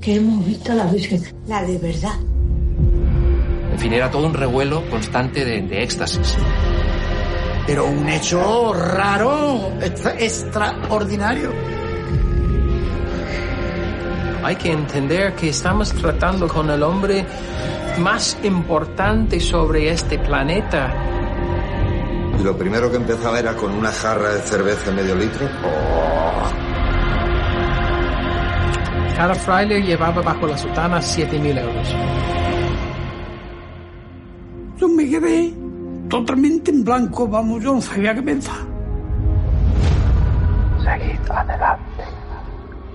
que hemos visto a la Virgen, la de verdad. En fin, era todo un revuelo constante de, de éxtasis. Pero un hecho raro, extra- extraordinario. Hay que entender que estamos tratando con el hombre más importante sobre este planeta. Y lo primero que empezaba era con una jarra de cerveza medio litro. Cada fraile llevaba bajo la sotana 7.000 euros. Yo me quedé totalmente en blanco, vamos, yo no sabía qué pensar. Seguid adelante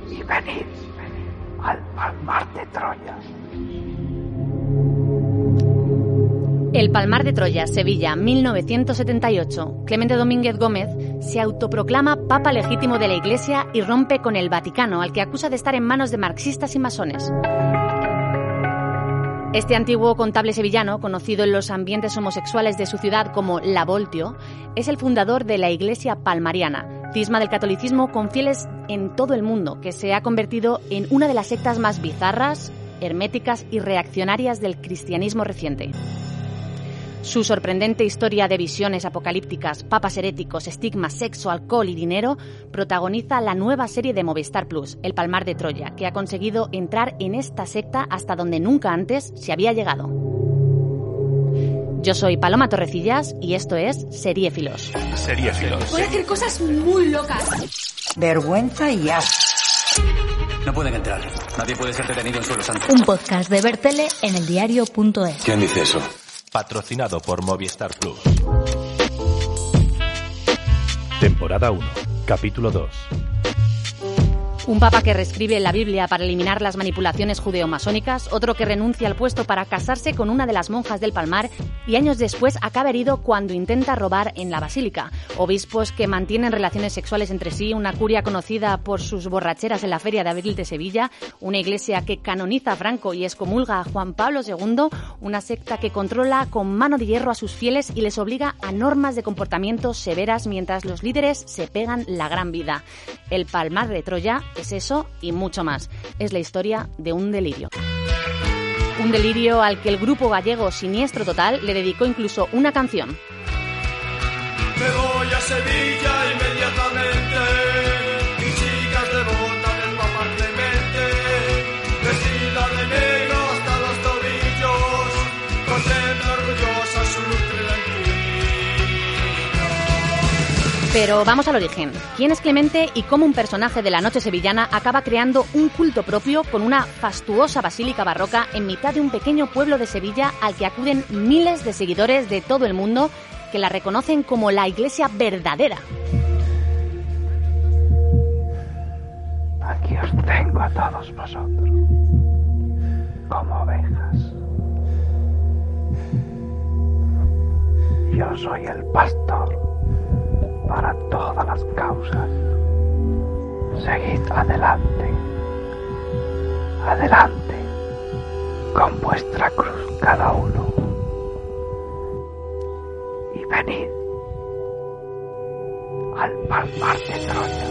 y venid al palmar de Troya. El Palmar de Troya, Sevilla, 1978. Clemente Domínguez Gómez se autoproclama Papa legítimo de la Iglesia y rompe con el Vaticano, al que acusa de estar en manos de marxistas y masones. Este antiguo contable sevillano, conocido en los ambientes homosexuales de su ciudad como La Voltio, es el fundador de la Iglesia Palmariana, cisma del catolicismo con fieles en todo el mundo, que se ha convertido en una de las sectas más bizarras, herméticas y reaccionarias del cristianismo reciente. Su sorprendente historia de visiones apocalípticas, papas heréticos, estigmas, sexo, alcohol y dinero protagoniza la nueva serie de Movistar Plus, El Palmar de Troya, que ha conseguido entrar en esta secta hasta donde nunca antes se había llegado. Yo soy Paloma Torrecillas y esto es Seriefilos. Seriefilos. Voy a hacer cosas muy locas. Vergüenza y asco. No pueden entrar. Nadie puede ser detenido en suelo santo. Un podcast de Bertele en el diario.es. ¿Quién dice eso? Patrocinado por Movistar Plus. Temporada 1, capítulo 2. Un papa que reescribe la Biblia para eliminar las manipulaciones judeo-masónicas, otro que renuncia al puesto para casarse con una de las monjas del Palmar y años después acaba herido cuando intenta robar en la basílica. Obispos que mantienen relaciones sexuales entre sí, una curia conocida por sus borracheras en la Feria de Abril de Sevilla, una iglesia que canoniza a Franco y excomulga a Juan Pablo II, una secta que controla con mano de hierro a sus fieles y les obliga a normas de comportamiento severas mientras los líderes se pegan la gran vida. El Palmar de Troya es eso y mucho más. Es la historia de un delirio. Un delirio al que el grupo gallego Siniestro Total le dedicó incluso una canción. Me voy a Sevilla Pero vamos al origen. ¿Quién es Clemente y cómo un personaje de la noche sevillana acaba creando un culto propio con una fastuosa basílica barroca en mitad de un pequeño pueblo de Sevilla al que acuden miles de seguidores de todo el mundo que la reconocen como la iglesia verdadera? Aquí os tengo a todos vosotros, como ovejas. Yo soy el pastor para todas las causas. Seguid adelante, adelante, con vuestra cruz cada uno. Y venid al palmar de Troya.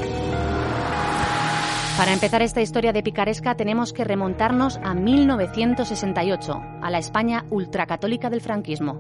Para empezar esta historia de picaresca tenemos que remontarnos a 1968, a la España ultracatólica del franquismo.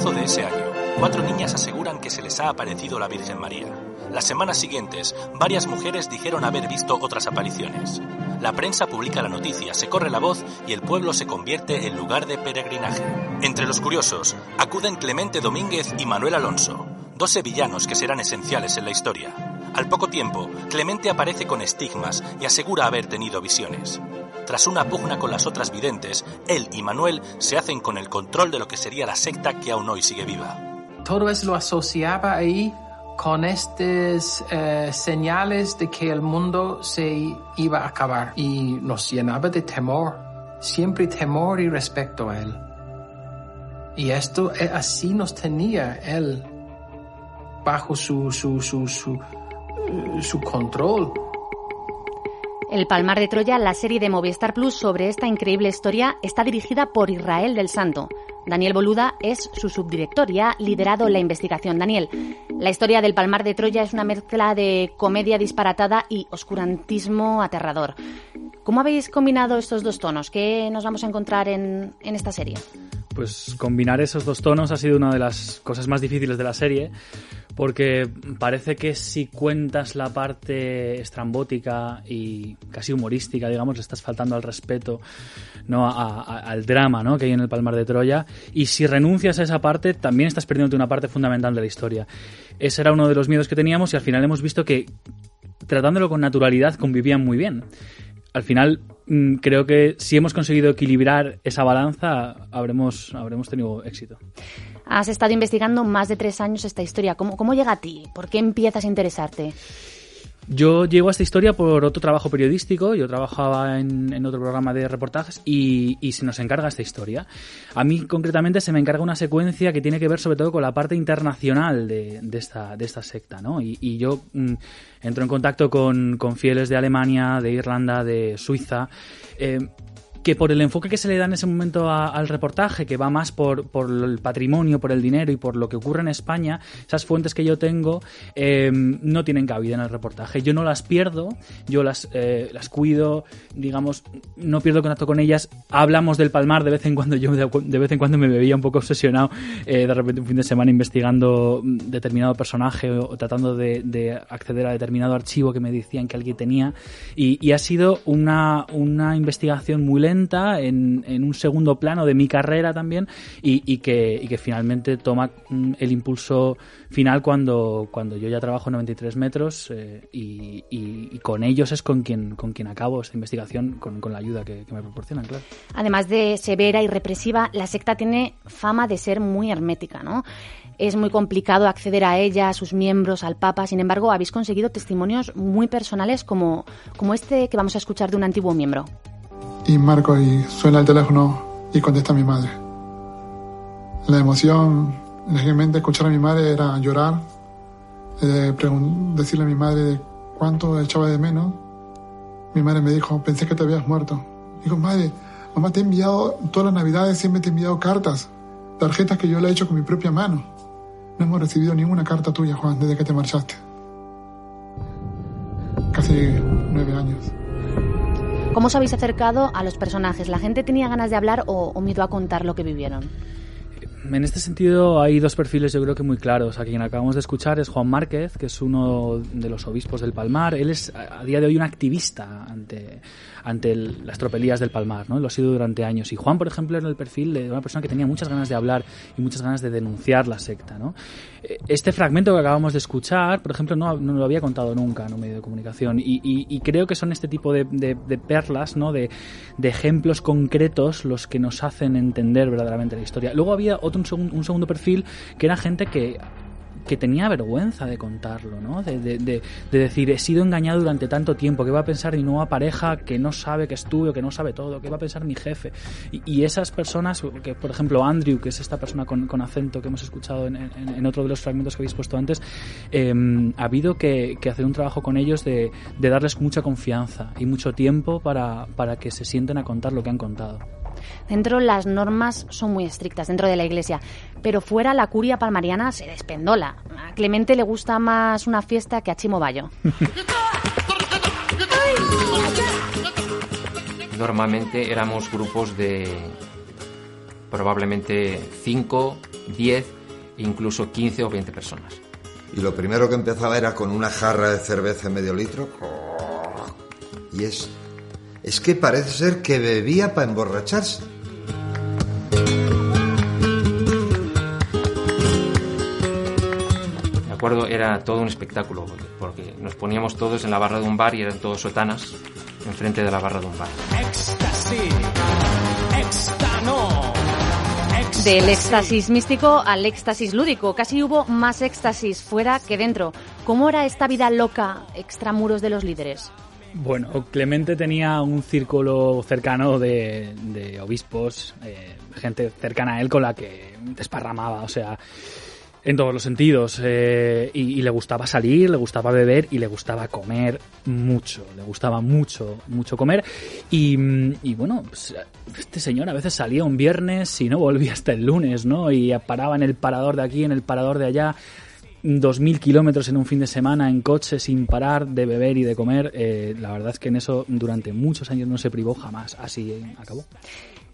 Marzo de ese año, cuatro niñas aseguran que se les ha aparecido la Virgen María. Las semanas siguientes, varias mujeres dijeron haber visto otras apariciones. La prensa publica la noticia, se corre la voz y el pueblo se convierte en lugar de peregrinaje. Entre los curiosos, acuden Clemente Domínguez y Manuel Alonso, dos sevillanos que serán esenciales en la historia. Al poco tiempo, Clemente aparece con estigmas y asegura haber tenido visiones. Tras una pugna con las otras videntes, él y Manuel se hacen con el control de lo que sería la secta que aún hoy sigue viva. Todo eso lo asociaba ahí con estas eh, señales de que el mundo se iba a acabar y nos llenaba de temor, siempre temor y respeto a él. Y esto eh, así nos tenía él bajo su, su, su, su, su control. El Palmar de Troya, la serie de Movistar Plus sobre esta increíble historia, está dirigida por Israel del Santo. Daniel Boluda es su subdirector y ha liderado la investigación. Daniel, La historia del Palmar de Troya es una mezcla de comedia disparatada y oscurantismo aterrador. ¿Cómo habéis combinado estos dos tonos? ¿Qué nos vamos a encontrar en, en esta serie? Pues combinar esos dos tonos ha sido una de las cosas más difíciles de la serie, porque parece que si cuentas la parte estrambótica y casi humorística, digamos, le estás faltando al respeto, ¿no? A, a, al drama, ¿no? Que hay en el Palmar de Troya. Y si renuncias a esa parte, también estás perdiendo una parte fundamental de la historia. Ese era uno de los miedos que teníamos y al final hemos visto que tratándolo con naturalidad convivían muy bien al final mm, creo que si hemos conseguido equilibrar esa balanza, habremos, habremos tenido éxito. Has estado investigando más de tres años esta historia. ¿Cómo, cómo llega a ti? ¿Por qué empiezas a interesarte? Yo llego a esta historia por otro trabajo periodístico, yo trabajaba en, otro programa de reportajes y, se nos encarga esta historia. A mí concretamente se me encarga una secuencia que tiene que ver sobre todo con la parte internacional de, esta, secta, ¿no? Y, yo mm, entro en contacto con, con, fieles de Alemania, de Irlanda, de Suiza. Eh, que por el enfoque que se le da en ese momento a, al reportaje, que va más por, por, el patrimonio, por el dinero y por lo que ocurre en España, esas fuentes que yo tengo eh, no tienen cabida en el reportaje. Yo no las pierdo, yo las, eh, las cuido, digamos, no pierdo contacto con ellas. Hablamos del Palmar de vez en cuando, yo de, de vez en cuando me veía un poco obsesionado eh, de repente un fin de semana investigando determinado personaje o, o tratando de, de, acceder a determinado archivo que me decían que alguien tenía. Y, y ha sido una, una investigación muy lenta en, en, un segundo plano de mi carrera también y, y, que, y, que, finalmente toma mm, el impulso final cuando, cuando yo ya trabajo en 93 metros eh, y, y, con ellos es con quien, con quien acabo esta investigación con, con la ayuda que, que, me proporcionan, claro. Además de severa y represiva, la secta tiene fama de ser muy hermética, ¿no? Es muy complicado acceder a ella, a sus miembros, al Papa. Sin embargo, habéis conseguido testimonios muy personales como, como este que vamos a escuchar de un antiguo miembro y marco y suena el teléfono y contesta mi madre. La emoción, lógicamente, escuchar a mi madre era llorar, eh, decirle a mi madre cuánto echaba de menos. Mi madre me dijo, pensé que te habías muerto. Digo, madre, mamá te he enviado todas las navidades, siempre te he enviado cartas, tarjetas que yo le he hecho con mi propia mano. No hemos recibido ninguna carta tuya, Juan, desde que te marchaste. Casi nueve años. ¿Cómo os habéis acercado a los personajes? ¿La gente tenía ganas de hablar o, o miedo a contar lo que vivieron? En este sentido hay dos perfiles yo creo que muy claros. A quien acabamos de escuchar es Juan Márquez, que es uno de los obispos del Palmar. Él es a día de hoy un activista ante, ante el, las tropelías del Palmar, ¿no? Lo ha sido durante años. Y Juan, por ejemplo, era el perfil de una persona que tenía muchas ganas de hablar y muchas ganas de denunciar la secta, ¿no? Este fragmento que acabamos de escuchar, por ejemplo, no, no lo había contado nunca en un medio de comunicación y, y, y creo que son este tipo de, de, de perlas, ¿no? De, de, ejemplos concretos los que nos hacen entender verdaderamente la historia. Luego había otro un segundo, un segundo perfil que era gente que que tenía vergüenza de contarlo, ¿no? De, de, de, de, decir, he sido engañado durante tanto tiempo, ¿qué va a pensar mi nueva pareja que no sabe que estuve o que no sabe todo? ¿Qué va a pensar mi jefe? Y, esas personas, que por ejemplo Andrew, que es esta persona con, acento que hemos escuchado en, otro de los fragmentos que habéis puesto antes, eh, ha habido que, que, hacer un trabajo con ellos de darles mucha confianza y mucho tiempo para, para que se sienten a contar lo que han contado. Dentro las normas son muy estrictas dentro de la iglesia, pero fuera la curia palmariana se despendola. A Clemente le gusta más una fiesta que a Chimo Bayo. Normalmente éramos grupos de probablemente 5, 10, incluso 15 o 20 personas. Y lo primero que empezaba era con una jarra de cerveza en medio litro. Y es es que parece ser que bebía para emborracharse. De acuerdo, era todo un espectáculo, porque nos poníamos todos en la barra de un bar y eran todos sotanas enfrente de la barra de un bar. Del éxtasis místico al éxtasis lúdico. Casi hubo más éxtasis fuera que dentro. ¿Cómo era esta vida loca extramuros de los líderes? Bueno, Clemente tenía un círculo cercano de, de obispos, eh, gente cercana a él con la que desparramaba, o sea, en todos los sentidos. Eh, y, le gustaba salir, le gustaba beber y le gustaba comer mucho. Le gustaba mucho, mucho comer. Y, y bueno, pues, este señor a veces salía un viernes y no volvía hasta el lunes, ¿no? Y paraba en el parador de aquí, en el parador de allá 2.000 kilómetros en un fin de semana en coche sin parar de beber y de comer. Eh, la verdad es que en eso durante muchos años no se privó jamás. Así eh, acabó.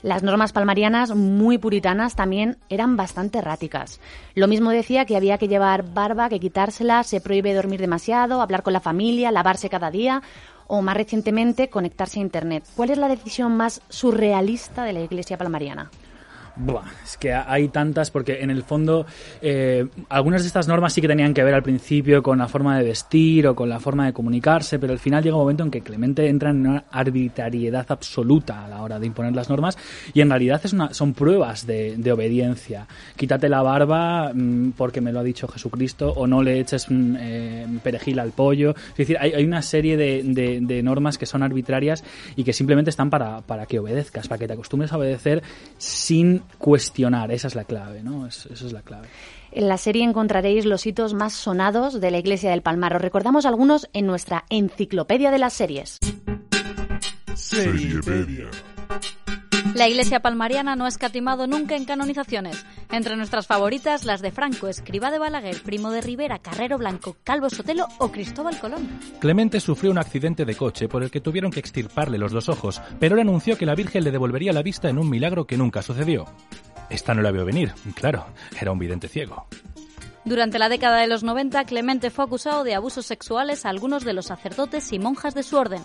Las normas palmarianas, muy puritanas, también eran bastante erráticas. Lo mismo decía que había que llevar barba, que quitársela, se prohíbe dormir demasiado, hablar con la familia, lavarse cada día o más recientemente conectarse a Internet. ¿Cuál es la decisión más surrealista de la Iglesia palmariana? Buah, es que hay tantas porque en el fondo eh, algunas de estas normas sí que tenían que ver al principio con la forma de vestir o con la forma de comunicarse, pero al final llega un momento en que Clemente entra en una arbitrariedad absoluta a la hora de imponer las normas y en realidad es una, son pruebas de, obediencia. Quítate la barba mm, porque me lo ha dicho Jesucristo o no le eches mm, eh, perejil al pollo. Es decir, hay, una serie de, de, normas que son arbitrarias y que simplemente están para, para que obedezcas, para que te acostumbres a obedecer sin cuestionar. Esa es la clave, ¿no? esa es la clave. En la serie encontraréis los hitos más sonados de la Iglesia del Palmar. Os recordamos algunos en nuestra enciclopedia de las series. Seriepedia. La Iglesia palmariana no ha escatimado nunca en canonizaciones. Entre nuestras favoritas, las de Franco, Escriba de Balaguer, Primo de Rivera, Carrero Blanco, Calvo Sotelo o Cristóbal Colón. Clemente sufrió un accidente de coche por el que tuvieron que extirparle los dos ojos, pero él anunció que la Virgen le devolvería la vista en un milagro que nunca sucedió. Esta no la vio venir, claro, era un vidente ciego. Durante la década de los 90, Clemente fue acusado de abusos sexuales a algunos de los sacerdotes y monjas de su orden.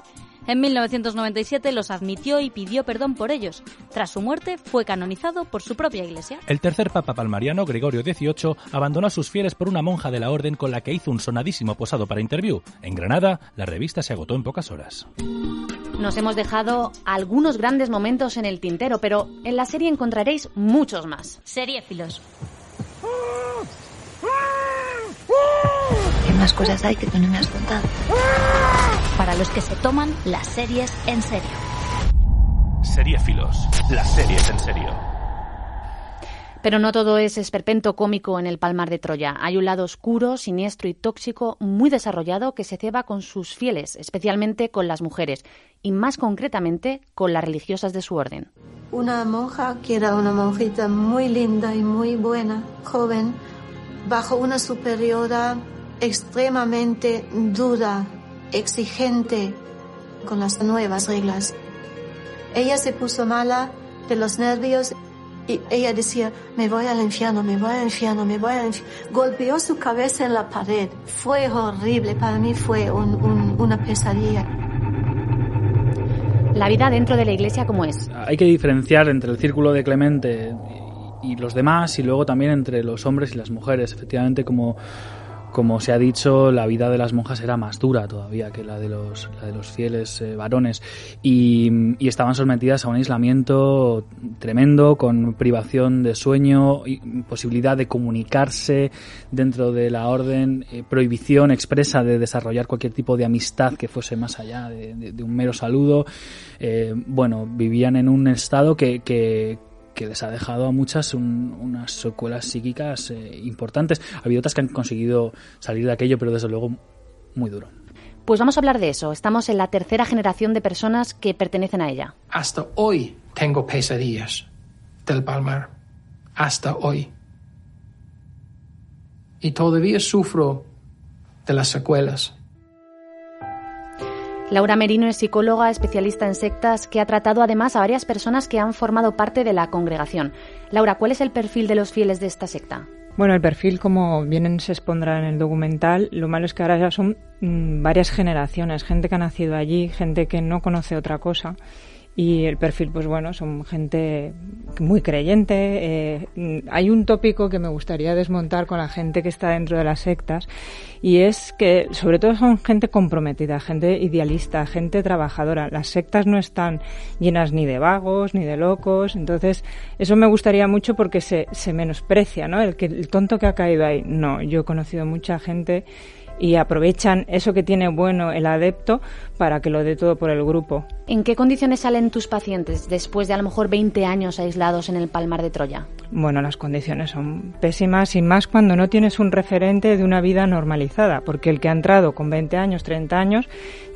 En 1997 los admitió y pidió perdón por ellos. Tras su muerte fue canonizado por su propia iglesia. El tercer papa palmariano, Gregorio XVIII, abandonó a sus fieles por una monja de la orden con la que hizo un sonadísimo posado para interview. En Granada, la revista se agotó en pocas horas. Nos hemos dejado algunos grandes momentos en el tintero, pero en la serie encontraréis muchos más. Seriéfilos. ¿Qué más cosas hay que tú no me has contado? para los que se toman las series en serio. Seriefilos, las series en serio. Pero no todo es esperpento cómico en el Palmar de Troya. Hay un lado oscuro, siniestro y tóxico muy desarrollado que se ceba con sus fieles, especialmente con las mujeres, y más concretamente con las religiosas de su orden. Una monja que era una monjita muy linda y muy buena, joven, bajo una superiora extremadamente dura exigente con las nuevas reglas. Ella se puso mala de los nervios y ella decía, me voy al infierno, me voy al infierno, me voy al infierno. Golpeó su cabeza en la pared. Fue horrible, para mí fue una pesadilla. La vida dentro de la iglesia, ¿cómo es? Hay que diferenciar entre el círculo de Clemente y los demás y luego también entre los hombres y las mujeres. Efectivamente, como como se ha dicho, la vida de las monjas era más dura todavía que la de los, de los fieles eh, varones y, estaban sometidas a un aislamiento tremendo con privación de sueño, posibilidad de comunicarse dentro de la orden, eh, prohibición expresa de desarrollar cualquier tipo de amistad que fuese más allá de, un mero saludo. Eh, bueno, vivían en un estado que que les ha dejado a muchas unas secuelas psíquicas eh, importantes. Ha habido otras que han conseguido salir de aquello, pero desde luego muy duro. Pues vamos a hablar de eso. Estamos en la tercera generación de personas que pertenecen a ella. Hasta hoy tengo pesadillas del Palmar. Hasta hoy. Y todavía sufro de las secuelas. Laura Merino es psicóloga especialista en sectas que ha tratado además a varias personas que han formado parte de la congregación. Laura, ¿cuál es el perfil de los fieles de esta secta? Bueno, el perfil, como bien se expondrá en el documental, lo malo es que ahora ya son mm, varias generaciones, gente que ha nacido allí, gente que no conoce otra cosa y el perfil, pues bueno, son gente muy creyente. Eh, hay un tópico que me gustaría desmontar con la gente que está dentro de las sectas y es que sobre todo son gente comprometida, gente idealista, gente trabajadora. Las sectas no están llenas ni de vagos ni de locos, entonces eso me gustaría mucho porque se, se menosprecia, ¿no? El, que, el tonto que ha caído ahí. No, yo he conocido mucha gente y aprovechan eso que tiene bueno el adepto para que lo dé todo por el grupo. ¿En qué condiciones salen tus pacientes después de a lo mejor 20 años aislados en el Palmar de Troya? Bueno, las condiciones son pésimas y más cuando no tienes un referente de una vida normalizada porque el que ha entrado con 20 años, 30 años,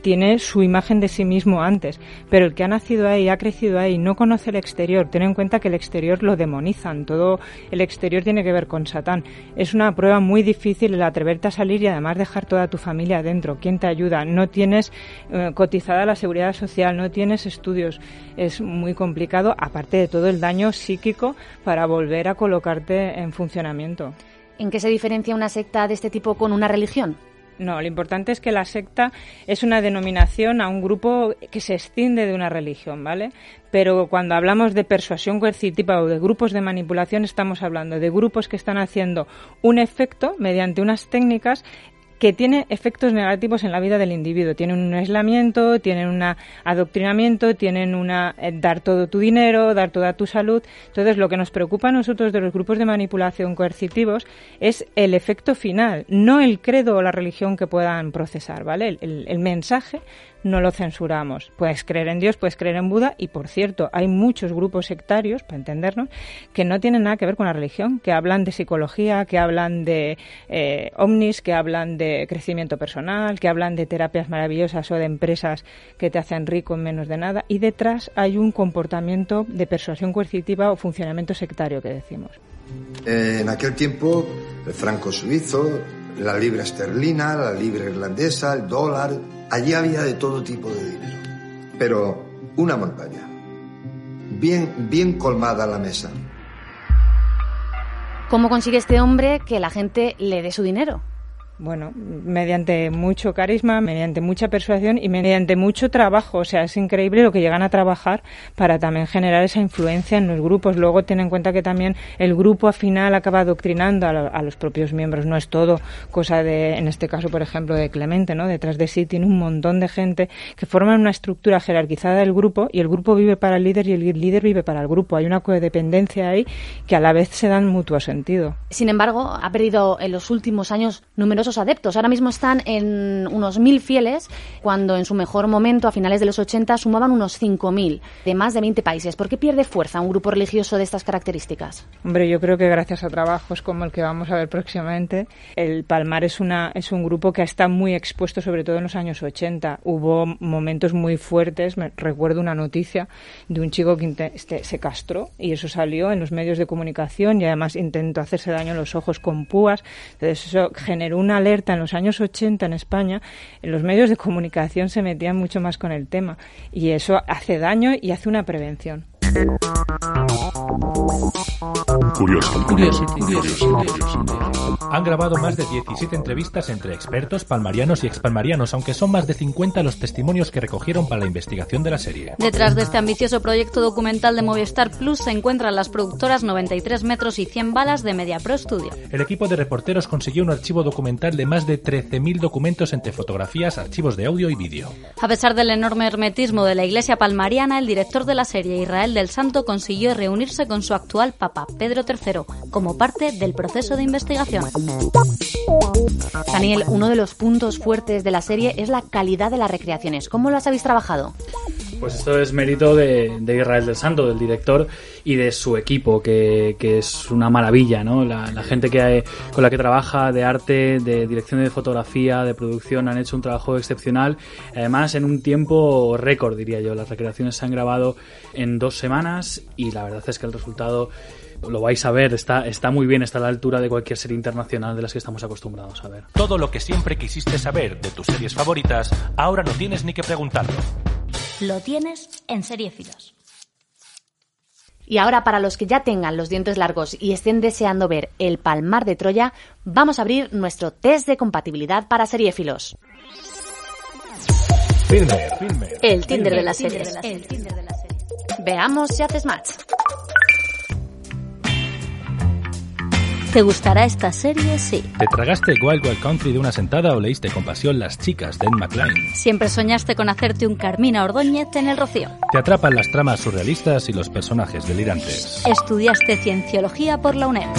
tiene su imagen de sí mismo antes, pero el que ha nacido ahí, ha crecido ahí, no conoce el exterior, ten en cuenta que el exterior lo demonizan, todo el exterior tiene que ver con Satán. Es una prueba muy difícil el atreverte a salir y además dejar toda tu familia adentro. ¿Quién te ayuda? No tienes eh, cotizada la seguridad social, no tienes estudios. Es muy complicado, aparte de todo el daño psíquico para volver a colocarte en funcionamiento. ¿En qué se diferencia una secta de este tipo con una religión? No, lo importante es que la secta es una denominación a un grupo que se extiende de una religión, ¿vale? Pero cuando hablamos de persuasión coercitiva o de grupos de manipulación, estamos hablando de grupos que están haciendo un efecto mediante unas técnicas que tiene efectos negativos en la vida del individuo. Tienen un aislamiento, tienen un adoctrinamiento, tienen una eh, dar todo tu dinero, dar toda tu salud. Entonces, lo que nos preocupa a nosotros de los grupos de manipulación coercitivos es el efecto final, no el credo o la religión que puedan procesar, ¿vale? El, mensaje no lo censuramos. Puedes creer en Dios, puedes creer en Buda y, por cierto, hay muchos grupos sectarios, para entendernos, que no tienen nada que ver con la religión, que hablan de psicología, que hablan de eh, ovnis, que hablan de crecimiento personal, que hablan de terapias maravillosas o de empresas que te hacen rico en menos de nada y detrás hay un comportamiento de persuasión coercitiva o funcionamiento sectario que decimos. En aquel tiempo, el franco suizo, la libra esterlina, la libra irlandesa, el dólar, Allí había de todo tipo de dinero, pero una montaña, bien, bien colmada la mesa. ¿Cómo consigue este hombre que la gente le dé su dinero? Bueno, mediante mucho carisma, mediante mucha persuasión y mediante mucho trabajo. O sea, es increíble lo que llegan a trabajar para también generar esa influencia en los grupos. Luego ten en cuenta que también el grupo al final acaba adoctrinando a, los propios miembros. No es todo cosa de, en este caso, por ejemplo, de Clemente, ¿no? Detrás de sí tiene un montón de gente que forman una estructura jerarquizada del grupo y el grupo vive para el líder y el líder vive para el grupo. Hay una codependencia ahí que a la vez se dan mutuo sentido. Sin embargo, ha perdido en los últimos años números adeptos. Ahora mismo están en unos mil fieles, cuando en su mejor momento, a finales de los 80, sumaban unos 5.000 de más de 20 países. ¿Por qué pierde fuerza un grupo religioso de estas características? Hombre, yo creo que gracias a trabajos como el que vamos a ver próximamente, el Palmar es, una, es un grupo que está muy expuesto, sobre todo en los años 80. Hubo momentos muy fuertes. Me recuerdo una noticia de un chico que este, se castró y eso salió en los medios de comunicación y además intentó hacerse daño en los ojos con púas. Entonces eso generó una alerta en los años 80 en España, en los medios de comunicación se metían mucho más con el tema y eso hace daño y hace una prevención. Han grabado más de 17 entrevistas entre expertos, palmarianos y expalmarianos, aunque son más de 50 los testimonios que recogieron para la investigación de la serie. Detrás de este ambicioso proyecto documental de Movistar Plus se encuentran las productoras 93 metros y 100 balas de Media Pro Studio. El equipo de reporteros consiguió un archivo documental de más de 13.000 documentos entre fotografías, archivos de audio y vídeo. A pesar del enorme hermetismo de la iglesia palmariana, el director de la serie, Israel del Santo, consiguió reunirse con su actual papa, Pedro III, como parte del proceso de investigación. Daniel, uno de los puntos fuertes de la serie es la calidad de las recreaciones. ¿Cómo las habéis trabajado? Pues esto es mérito de, Israel del Santo, del director, y de su equipo, que, es una maravilla, ¿no? La, gente que con la que trabaja, de arte, de dirección de fotografía, de producción, han hecho un trabajo excepcional. Además, en un tiempo récord, diría yo. Las recreaciones se han grabado en dos semanas y la verdad es que el resultado lo vais a ver, está, está muy bien, está a la altura de cualquier serie internacional de las que estamos acostumbrados a ver. Todo lo que siempre quisiste saber de tus series favoritas, ahora no tienes ni que preguntarlo. Lo tienes en Seriefilos. Y ahora para los que ya tengan los dientes largos y estén deseando ver El Palmar de Troya, vamos a abrir nuestro test de compatibilidad para seriéfilos. El Tinder de la serie. Veamos si haces match. ¿Te gustará esta serie? Sí. ¿Te tragaste Wild Wild Country de una sentada o leíste con pasión Las chicas de Ed McLean? Siempre soñaste con hacerte un Carmina Ordóñez en el Rocío. ¿Te atrapan las tramas surrealistas y los personajes delirantes? ¿Estudiaste Cienciología por la UNED?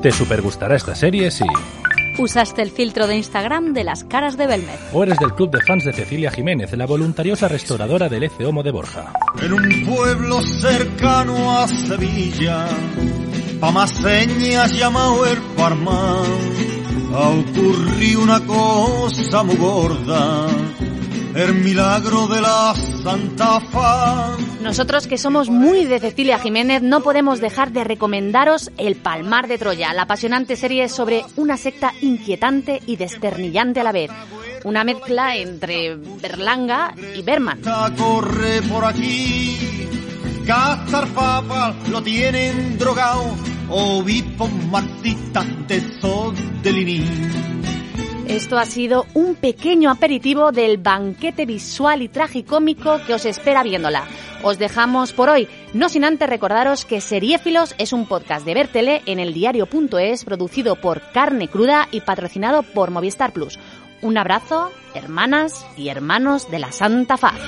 ¿Te supergustará esta serie? Sí. ¿Usaste el filtro de Instagram de las caras de Belmed? ¿O eres del club de fans de Cecilia Jiménez, la voluntariosa restauradora del Homo de Borja? En un pueblo cercano a Sevilla llamado el Parma, ocurrido una cosa muy gorda, el milagro de la Santa Fa. Nosotros que somos muy de Cecilia Jiménez no podemos dejar de recomendaros El Palmar de Troya, la apasionante serie sobre una secta inquietante y desternillante a la vez. Una mezcla entre Berlanga y Berman. Corre por aquí, Castar lo tienen drogado, obispo marxista de Sodelini. Esto ha sido un pequeño aperitivo del banquete visual y tragicómico que os espera viéndola. Os dejamos por hoy, no sin antes recordaros que Seriéfilos es un podcast de Bertele en el diario.es producido por Carne Cruda y patrocinado por Movistar Plus. Un abrazo, hermanas y hermanos de la Santa Faz.